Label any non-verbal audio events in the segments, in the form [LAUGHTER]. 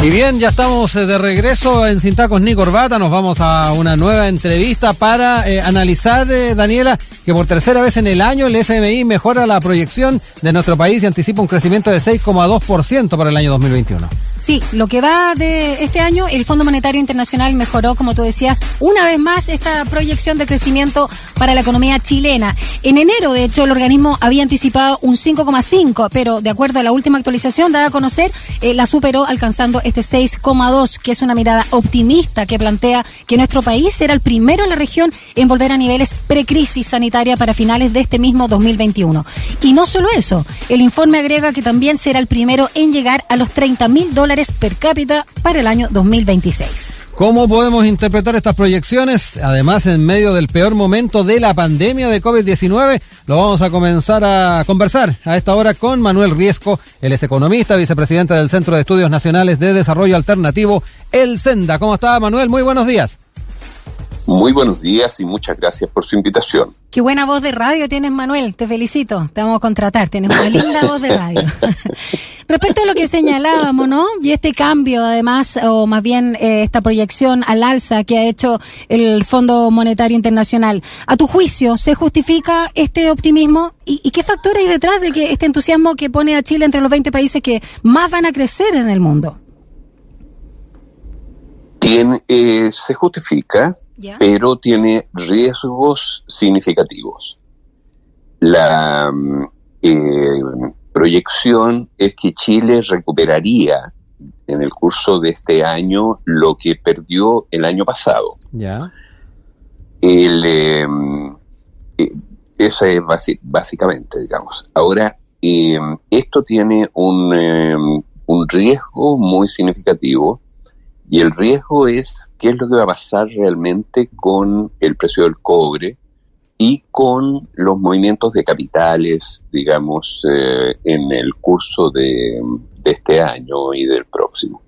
Y bien, ya estamos eh, de regreso en Cintacos ni Corbata. Nos vamos a una nueva entrevista para eh, analizar, eh, Daniela, que por tercera vez en el año el FMI mejora la proyección de nuestro país y anticipa un crecimiento de 6,2% para el año 2021. Sí, lo que va de este año, el Fondo Monetario Internacional mejoró, como tú decías, una vez más esta proyección de crecimiento para la economía chilena. En enero, de hecho, el organismo había anticipado un 5,5, pero de acuerdo a la última actualización dada a conocer, la superó alcanzando este 6,2, que es una mirada optimista que plantea que nuestro país será el primero en la región en volver a niveles precrisis sanitaria para finales de este mismo 2021. Y no solo eso, el informe agrega que también será el primero en llegar a los 30 mil dólares per cápita para el año 2026. ¿Cómo podemos interpretar estas proyecciones? Además, en medio del peor momento de la pandemia de COVID-19, lo vamos a comenzar a conversar a esta hora con Manuel Riesco. Él es economista, vicepresidente del Centro de Estudios Nacionales de Desarrollo Alternativo, el SENDA. ¿Cómo está, Manuel? Muy buenos días. Muy buenos días y muchas gracias por su invitación. Qué buena voz de radio tienes, Manuel. Te felicito. Te vamos a contratar. Tienes una linda voz de radio. [LAUGHS] Respecto a lo que señalábamos, ¿no? Y este cambio, además, o más bien eh, esta proyección al alza que ha hecho el Fondo Monetario Internacional. A tu juicio, ¿se justifica este optimismo? ¿Y, y qué factores hay detrás de que este entusiasmo que pone a Chile entre los 20 países que más van a crecer en el mundo? Tiene, eh, se justifica pero tiene riesgos significativos. La mm, eh, proyección es que Chile recuperaría en el curso de este año lo que perdió el año pasado. Ya. El, em, eh, eso es básicamente, digamos. Ahora, em, esto tiene un, em, un riesgo muy significativo y el riesgo es qué es lo que va a pasar realmente con el precio del cobre y con los movimientos de capitales, digamos, eh, en el curso de, este año y del próximo.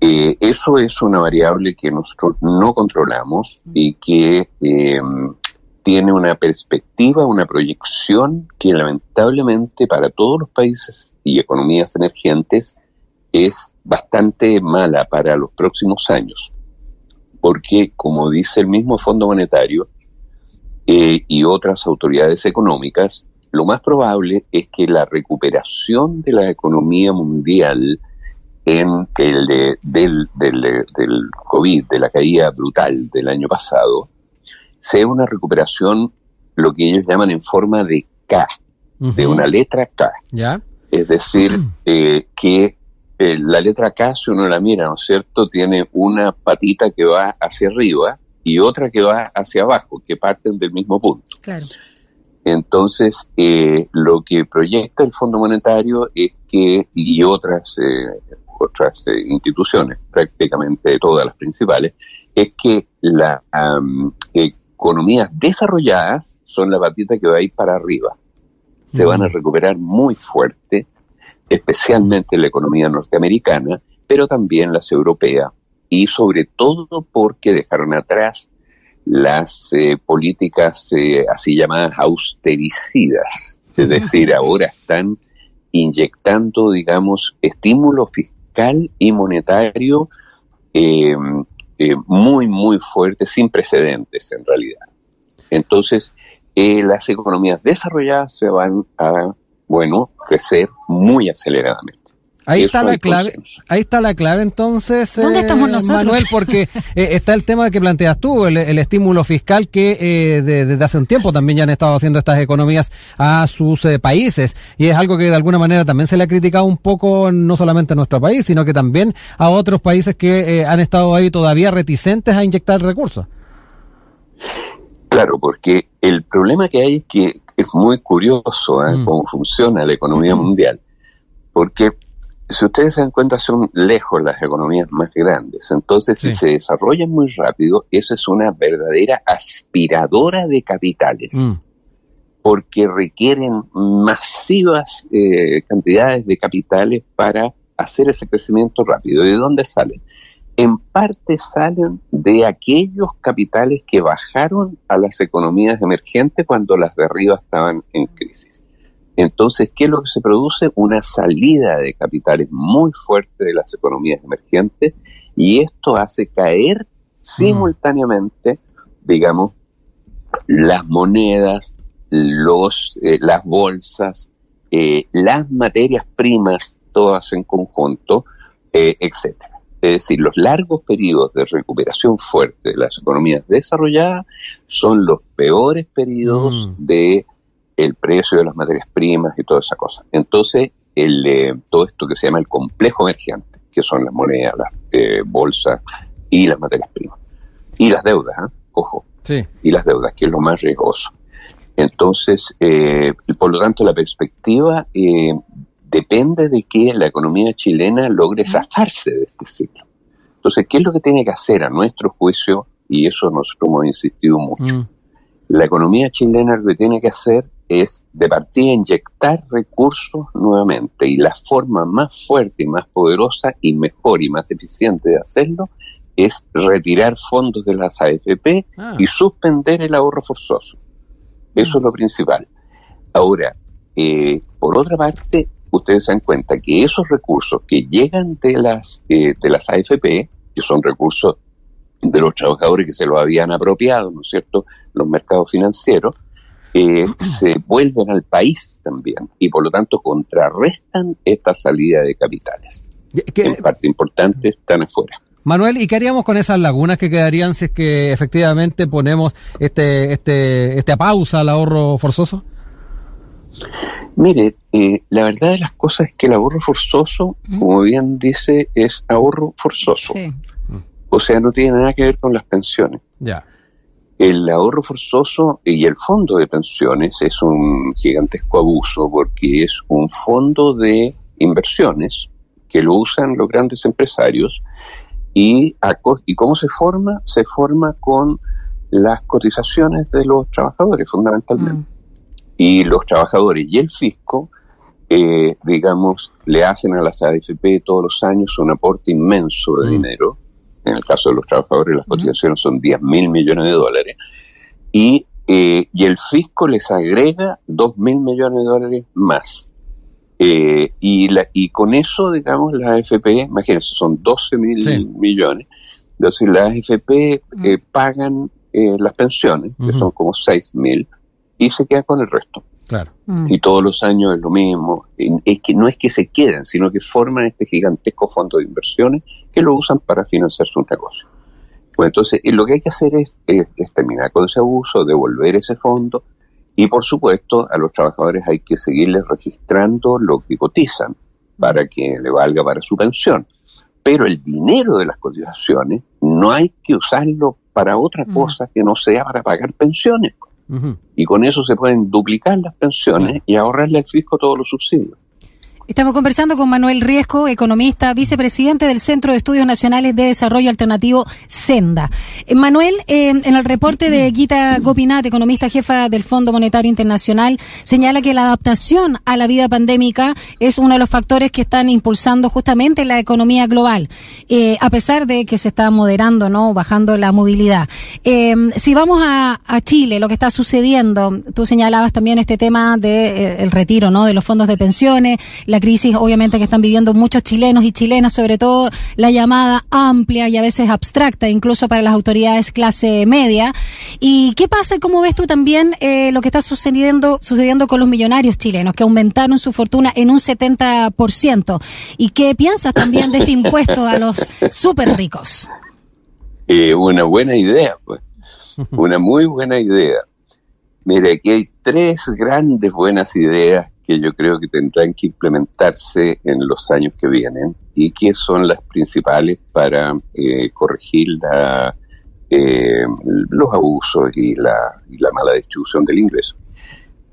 Eh, eso es una variable que nosotros no controlamos y que em, tiene una perspectiva, una proyección que lamentablemente para todos los países y economías emergentes es bastante mala para los próximos años, porque como dice el mismo Fondo Monetario eh, y otras autoridades económicas, lo más probable es que la recuperación de la economía mundial en el del, del, del COVID, de la caída brutal del año pasado, sea una recuperación, lo que ellos llaman en forma de K, de una letra K. ¿Ya? Es decir, [CLEARS THROAT] eh, que eh, la letra K, si uno la mira, ¿no es cierto?, tiene una patita que va hacia arriba y otra que va hacia abajo, que parten del mismo punto. Claro. Entonces, eh, lo que proyecta el Fondo Monetario es que, y otras, eh, otras instituciones, prácticamente todas las principales, es que las economías desarrolladas son la patita que va a ir para arriba. Se van a recuperar muy fuerte especialmente la economía norteamericana, pero también las europeas, y sobre todo porque dejaron atrás las eh, políticas eh, así llamadas austericidas, es [LAUGHS] decir, ahora están inyectando, digamos, estímulo fiscal y monetario eh, muy, muy fuerte, sin precedentes en realidad. Entonces, las economías desarrolladas se van a bueno, crecer muy aceleradamente. Ahí está la clave, ahí está la clave entonces, ¿Dónde estamos nosotros? Manuel, porque [LAUGHS] eh, está el tema que planteas tú, el, estímulo fiscal que eh, desde hace un tiempo también ya han estado haciendo estas economías a sus eh, países y es algo que de alguna manera también se le ha criticado un poco no solamente a nuestro país, sino que también a otros países que han estado ahí todavía reticentes a inyectar recursos. Claro, porque el problema que hay es que es muy curioso ¿eh? mm. cómo funciona la economía mundial, porque si ustedes se dan cuenta son lejos las economías más grandes, entonces si se desarrollan muy rápido, eso es una verdadera aspiradora de capitales. Mm. porque requieren masivas eh, cantidades de capitales para hacer ese crecimiento rápido. ¿De dónde salen? En parte salen de aquellos capitales que bajaron a las economías emergentes cuando las de arriba estaban en crisis. Entonces, ¿qué es lo que se produce? Una salida de capitales muy fuerte de las economías emergentes y esto hace caer simultáneamente, digamos, las monedas, los, eh, las bolsas, eh, las materias primas, todas en conjunto, eh, etcétera. Es decir, los largos periodos de recuperación fuerte de las economías desarrolladas son los peores periodos mm. de el precio de las materias primas y toda esa cosa. Entonces, el, eh, todo esto que se llama el complejo emergente, que son las monedas, las eh, bolsas y las materias primas. Y las deudas, ¿eh? ojo. Sí. Y las deudas, que es lo más riesgoso. Entonces, eh, por lo tanto, la perspectiva depende de que la economía chilena logre zafarse de este ciclo. Entonces, ¿qué es lo que tiene que hacer a nuestro juicio? Y eso nosotros hemos insistido mucho. Mm. La economía chilena lo que tiene que hacer es de partida inyectar recursos nuevamente y la forma más fuerte y más poderosa y mejor y más eficiente de hacerlo es retirar fondos de las AFP ah. y suspender el ahorro forzoso. Eso es lo principal. Ahora, eh, por otra parte, ustedes se dan cuenta que esos recursos que llegan de las, eh, de las AFP, que son recursos de los trabajadores que se los habían apropiado, ¿no es cierto?, los mercados financieros, eh, [CLEARS THROAT] se vuelven al país también y por lo tanto contrarrestan esta salida de capitales. En parte importante están afuera. Manuel, ¿y qué haríamos con esas lagunas que quedarían si es que efectivamente ponemos este, este, esta pausa al ahorro forzoso? Mire, eh, la verdad de las cosas es que el ahorro forzoso, como bien dice, es ahorro forzoso. O sea, no tiene nada que ver con las pensiones. Ya. El ahorro forzoso y el fondo de pensiones es un gigantesco abuso porque es un fondo de inversiones que lo usan los grandes empresarios y, y cómo se forma, se forma con las cotizaciones de los trabajadores fundamentalmente. Mm. Y los trabajadores y el fisco, eh, digamos, le hacen a las AFP todos los años un aporte inmenso de mm. dinero. En el caso de los trabajadores las cotizaciones son 10 mil millones de dólares, y, eh, y el fisco les agrega 2 mil millones de dólares más. Eh, y, la, y con eso, digamos, la AFP, imagínense, son 12 mil millones, entonces las AFP eh, pagan las pensiones, que son como 6 mil, y se queda con el resto. Claro. Mm. Y todos los años es lo mismo. Es que no es que se queden, sino que forman este gigantesco fondo de inversiones que lo usan para financiar su negocio. Pues entonces, lo que hay que hacer es, terminar con ese abuso, devolver ese fondo y, por supuesto, a los trabajadores hay que seguirles registrando lo que cotizan para que le valga para su pensión. Pero el dinero de las cotizaciones no hay que usarlo para otra mm. cosa que no sea para pagar pensiones. Y con eso se pueden duplicar las pensiones y ahorrarle al fisco todos los subsidios. Estamos conversando con Manuel Riesco, economista, vicepresidente del Centro de Estudios Nacionales de Desarrollo Alternativo, Senda. Eh, Manuel, eh, en el reporte de Gita Gopinath, economista jefa del Fondo Monetario Internacional, señala que la adaptación a la vida pandémica es uno de los factores que están impulsando justamente la economía global, eh, a pesar de que se está moderando, no, bajando la movilidad. si vamos a, Chile, lo que está sucediendo, tú señalabas también este tema del el retiro, no, de los fondos de pensiones la crisis obviamente que están viviendo muchos chilenos y chilenas, sobre todo la llamada amplia y a veces abstracta, incluso para las autoridades clase media. ¿Y qué pasa, cómo ves tú también eh, lo que está sucediendo, sucediendo con los millonarios chilenos, que aumentaron su fortuna en un 70%? ¿Y qué piensas también de este [LAUGHS] impuesto a los súper ricos? Eh, una buena idea, pues. [LAUGHS] Una muy buena idea. Mira, aquí hay tres grandes buenas ideas que yo creo que tendrán que implementarse en los años que vienen y que son las principales para eh, corregir la, eh, los abusos y la, y la mala distribución del ingreso.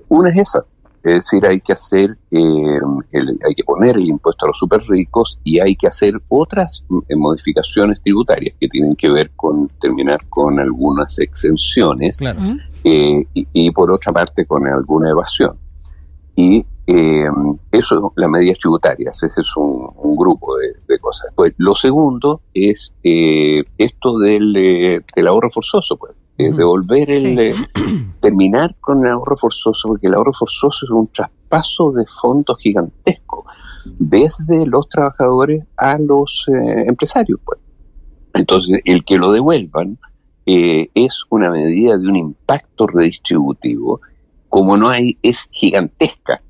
Una es esa, es decir, hay que hacer, eh, hay que poner el impuesto a los super ricos y hay que hacer otras modificaciones tributarias que tienen que ver con terminar con algunas exenciones y, y, por otra parte con alguna evasión. Y eh, eso es las medidas tributarias, ese es un, grupo de, cosas. Pues lo segundo es eh, esto del, eh, del, ahorro forzoso, pues. devolver el, [CLEARS THROAT] terminar con el ahorro forzoso, porque el ahorro forzoso es un traspaso de fondos gigantesco desde los trabajadores a los empresarios. Pues. Entonces, el que lo devuelvan es una medida de un impacto redistributivo, como no hay, es gigantesca.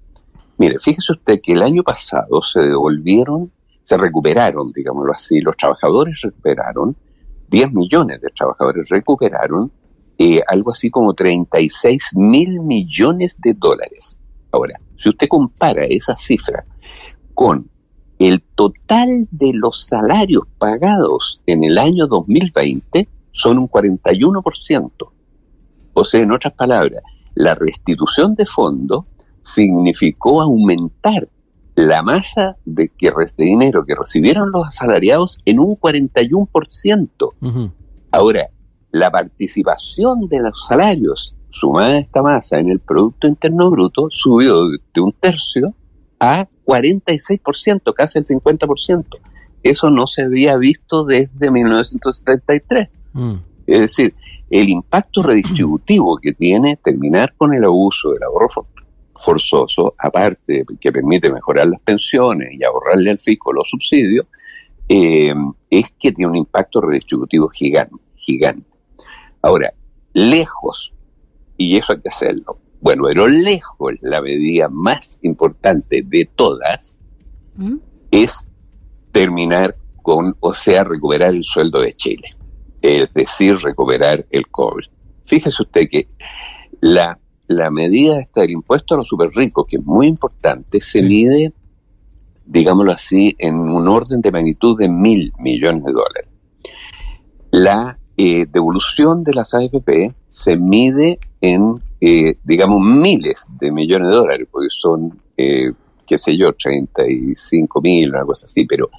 Mire, fíjese usted que el año pasado se devolvieron, se recuperaron, digámoslo así, los trabajadores recuperaron, 10 millones de trabajadores recuperaron eh, algo así como 36 mil millones de dólares. Ahora, si usted compara esa cifra con el total de los salarios pagados en el año 2020, son un 41%. O sea, en otras palabras, la restitución de fondos significó aumentar la masa de, que, de dinero que recibieron los asalariados en un 41%. Ahora, la participación de los salarios sumada a esta masa en el Producto Interno Bruto subió de un tercio a 46%, casi el 50%. Eso no se había visto desde 1973. Mm. Es decir, el impacto redistributivo que tiene terminar con el abuso del ahorro forzoso, aparte que permite mejorar las pensiones y ahorrarle al fisco los subsidios, eh, es que tiene un impacto redistributivo gigante, gigante. Ahora, lejos, y eso hay que hacerlo, bueno, pero lejos la medida más importante de todas ¿Mm? es terminar con, o sea, recuperar el sueldo de Chile, es decir, recuperar el cobre. Fíjese usted que la la medida esta del impuesto a los super ricos, que es muy importante, se mide, digámoslo así, en un orden de magnitud de mil millones de dólares. La eh, devolución de las AFP se mide en, eh, digamos, miles de millones de dólares, porque son, eh, qué sé yo, 35 mil, una cosa así, pero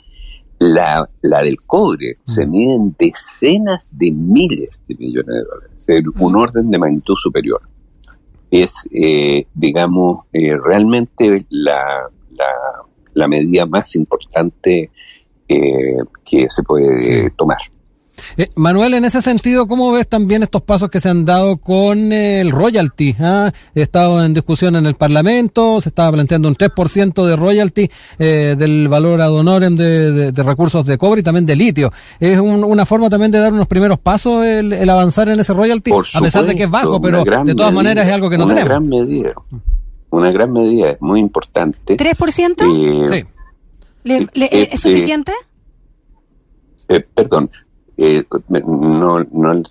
la, la del cobre se mm. mide en decenas de miles de millones de dólares, es un mm. orden de magnitud superior es, eh, digamos, eh, realmente la, la, medida más importante eh, que se puede tomar. Eh, Manuel, en ese sentido, ¿cómo ves también estos pasos que se han dado con el royalty? ¿Ah? He estado en discusión en el Parlamento, se estaba planteando un 3% de royalty eh, del valor ad honorem de, recursos de cobre y también de litio. ¿Es una forma también de dar unos primeros pasos el, avanzar en ese royalty? a pesar de que es bajo, pero de todas maneras es algo que no una tenemos. Gran medida, una gran medida, es muy importante. ¿3%? Eh, sí. ¿Es suficiente? perdón, eh, no, no,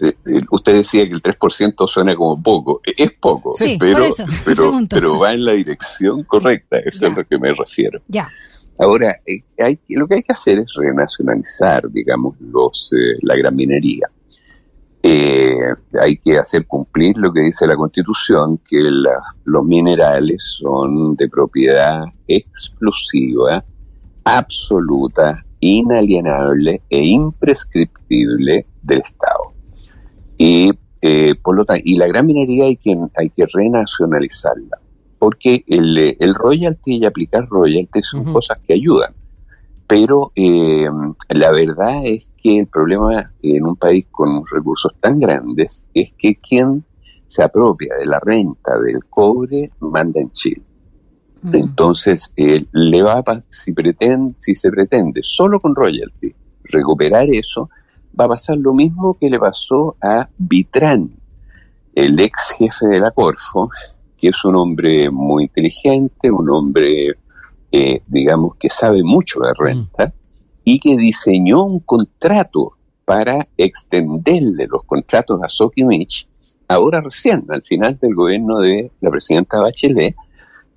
usted decía que el 3% suena como poco. Es poco, pero, pero, pero va en la dirección correcta, eso es a lo que me refiero. Ya. Ahora, eh, hay, lo que hay que hacer es renacionalizar, digamos, los, eh, la gran minería. hay que hacer cumplir lo que dice la Constitución, que los minerales son de propiedad exclusiva, absoluta inalienable e imprescriptible del Estado. Y, eh, por lo tanto, y la gran minería hay que, hay que renacionalizarla, porque el, el royalty y aplicar royalty son cosas que ayudan. Pero eh, la verdad es que el problema en un país con recursos tan grandes es que quien se apropia de la renta del cobre manda en Chile. Mm. Entonces, eh, le va a, si, pretende, si se pretende solo con royalty recuperar eso, va a pasar lo mismo que le pasó a Vitrán, el ex jefe de la Corfo, que es un hombre muy inteligente, un hombre, eh, digamos, que sabe mucho de renta, mm. y que diseñó un contrato para extenderle los contratos a Sokimich, ahora recién, al final del gobierno de la presidenta Bachelet,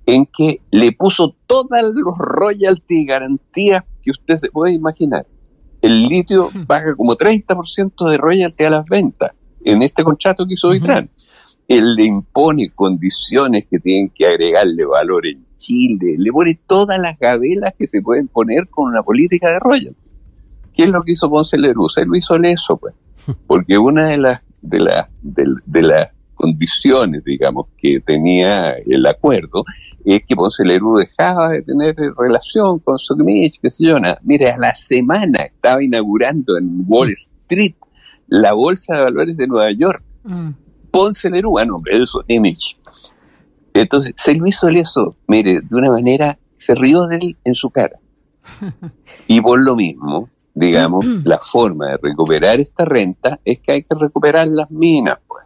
en que le puso todas los royalties y garantías que usted se puede imaginar. El litio paga como 30% de royalty a las ventas en este contrato que hizo Vitran. Él le impone condiciones que tienen que agregarle valor en Chile, le pone todas las gabelas que se pueden poner con una política de royalty. ¿Qué es lo que hizo Ponce Leruz? Él lo hizo eso, pues. [LAUGHS] Porque una de las de las de las condiciones, digamos, que tenía el acuerdo es que Ponce Lerú dejaba de tener relación con Sokimich, qué sé yo, nada. Mire, a la semana estaba inaugurando en Wall Street la Bolsa de Valores de Nueva York. Mm. Ponce Neruda, nombre, eso, Image. Entonces, se lo hizo eso, mire, de una manera, se rió de él en su cara. [LAUGHS] Y por lo mismo, digamos, [CLEARS THROAT] la forma de recuperar esta renta es que hay que recuperar las minas, pues.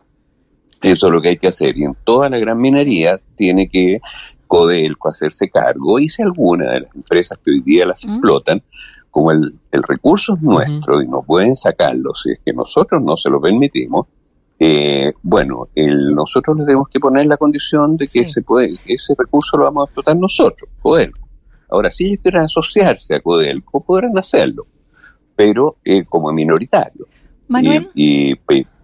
Eso es lo que hay que hacer. Y en toda la gran minería tiene que Codelco hacerse cargo. Y si alguna de las empresas que hoy día las explotan, como el, recurso es nuestro y no pueden sacarlo si es que nosotros no se lo permitimos, eh, bueno, el, nosotros le tenemos que poner la condición de que ese, puede, ese recurso lo vamos a explotar nosotros, Codelco. Ahora, si ellos quieren asociarse a Codelco, podrán hacerlo, pero eh, como minoritario. Manuel. Y,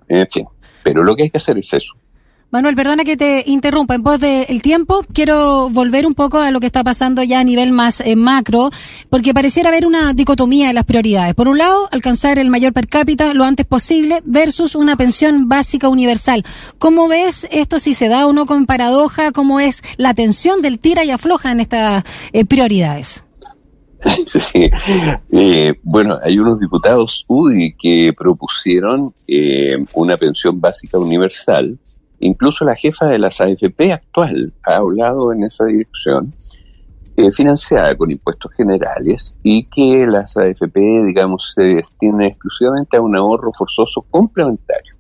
en fin, pero lo que hay que hacer es eso. Manuel, perdona que te interrumpa. En pos del tiempo, quiero volver un poco a lo que está pasando ya a nivel más eh, macro, porque pareciera haber una dicotomía de las prioridades. Por un lado, alcanzar el mayor per cápita lo antes posible versus una pensión básica universal. ¿Cómo ves esto si se da o no con paradoja? ¿Cómo es la tensión del tira y afloja en estas eh, prioridades? [LAUGHS] Sí. Eh, bueno, hay unos diputados UDI que propusieron una pensión básica universal Incluso la jefa de las AFP actual ha hablado en esa dirección, eh, financiada con impuestos generales y que las AFP, digamos, se destinan exclusivamente a un ahorro forzoso complementario.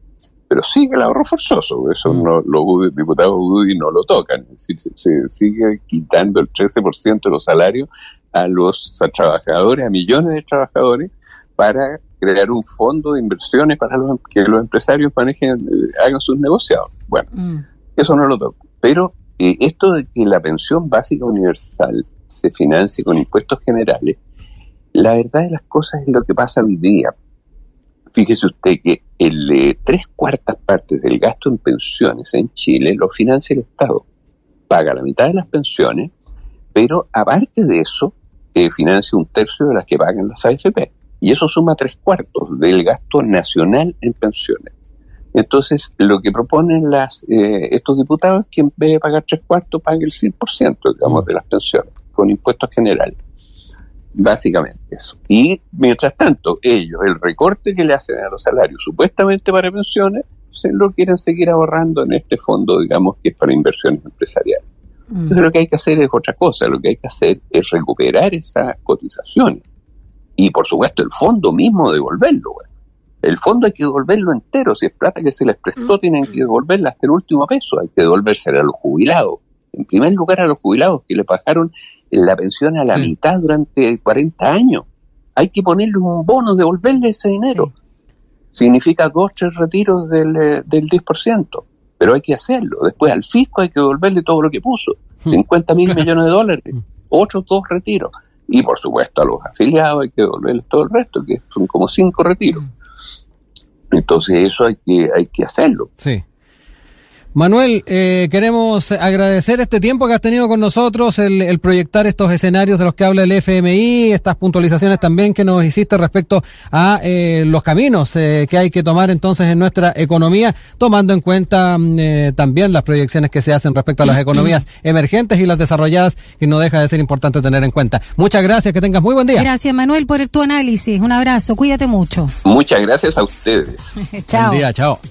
Pero sigue el ahorro forzoso, eso mm. no, los diputados UDI no lo tocan, es decir, se, sigue quitando el 13% de los salarios a los trabajadores, a millones de trabajadores, para crear un fondo de inversiones para que los empresarios manejen, eh, hagan sus negociados. Bueno, mm. eso no lo toco. Pero eh, esto de que la pensión básica universal se financie con impuestos generales, la verdad de las cosas es lo que pasa hoy día. Fíjese usted que el, eh, tres cuartas partes del gasto en pensiones en Chile lo financia el Estado. Paga la mitad de las pensiones, pero aparte de eso, financia un tercio de las que pagan las AFP. Y eso suma tres cuartos del gasto nacional en pensiones. Entonces, lo que proponen las, eh, estos diputados es que en vez de pagar tres cuartos, pague el 100%, digamos, de las pensiones, con impuestos generales. Básicamente eso. Y mientras tanto, ellos, el recorte que le hacen a los salarios, supuestamente para pensiones, se lo quieren seguir ahorrando en este fondo, digamos, que es para inversiones empresariales. Mm. Entonces, lo que hay que hacer es otra cosa. Lo que hay que hacer es recuperar esas cotizaciones y por supuesto el fondo mismo devolverlo. El fondo hay que devolverlo entero, si es plata que se les prestó mm. tienen que devolverla hasta el último peso, hay que devolvérsela a los jubilados. En primer lugar a los jubilados que le pagaron la pensión a la mitad durante 40 años. Hay que ponerle un bono, devolverle ese dinero. Significa dos, tres retiros del, eh, del 10%, pero hay que hacerlo. Después al fisco hay que devolverle todo lo que puso, 50 hmm. mil [LAUGHS] millones de dólares, hmm. otros dos retiros. Y por supuesto a los afiliados hay que devolverles todo el resto, que son como cinco retiros. Entonces eso hay que, hay que hacerlo. Sí. Manuel, eh, queremos agradecer este tiempo que has tenido con nosotros, el, proyectar estos escenarios de los que habla el FMI, estas puntualizaciones también que nos hiciste respecto a eh, los caminos eh, que hay que tomar entonces en nuestra economía, tomando en cuenta mm, también las proyecciones que se hacen respecto a las economías emergentes y las desarrolladas, que no deja de ser importante tener en cuenta. Muchas gracias, que tengas muy buen día. Gracias, Manuel, por tu análisis. Un abrazo, cuídate mucho. Muchas gracias a ustedes. [LAUGHS] chao. Buen día, chao.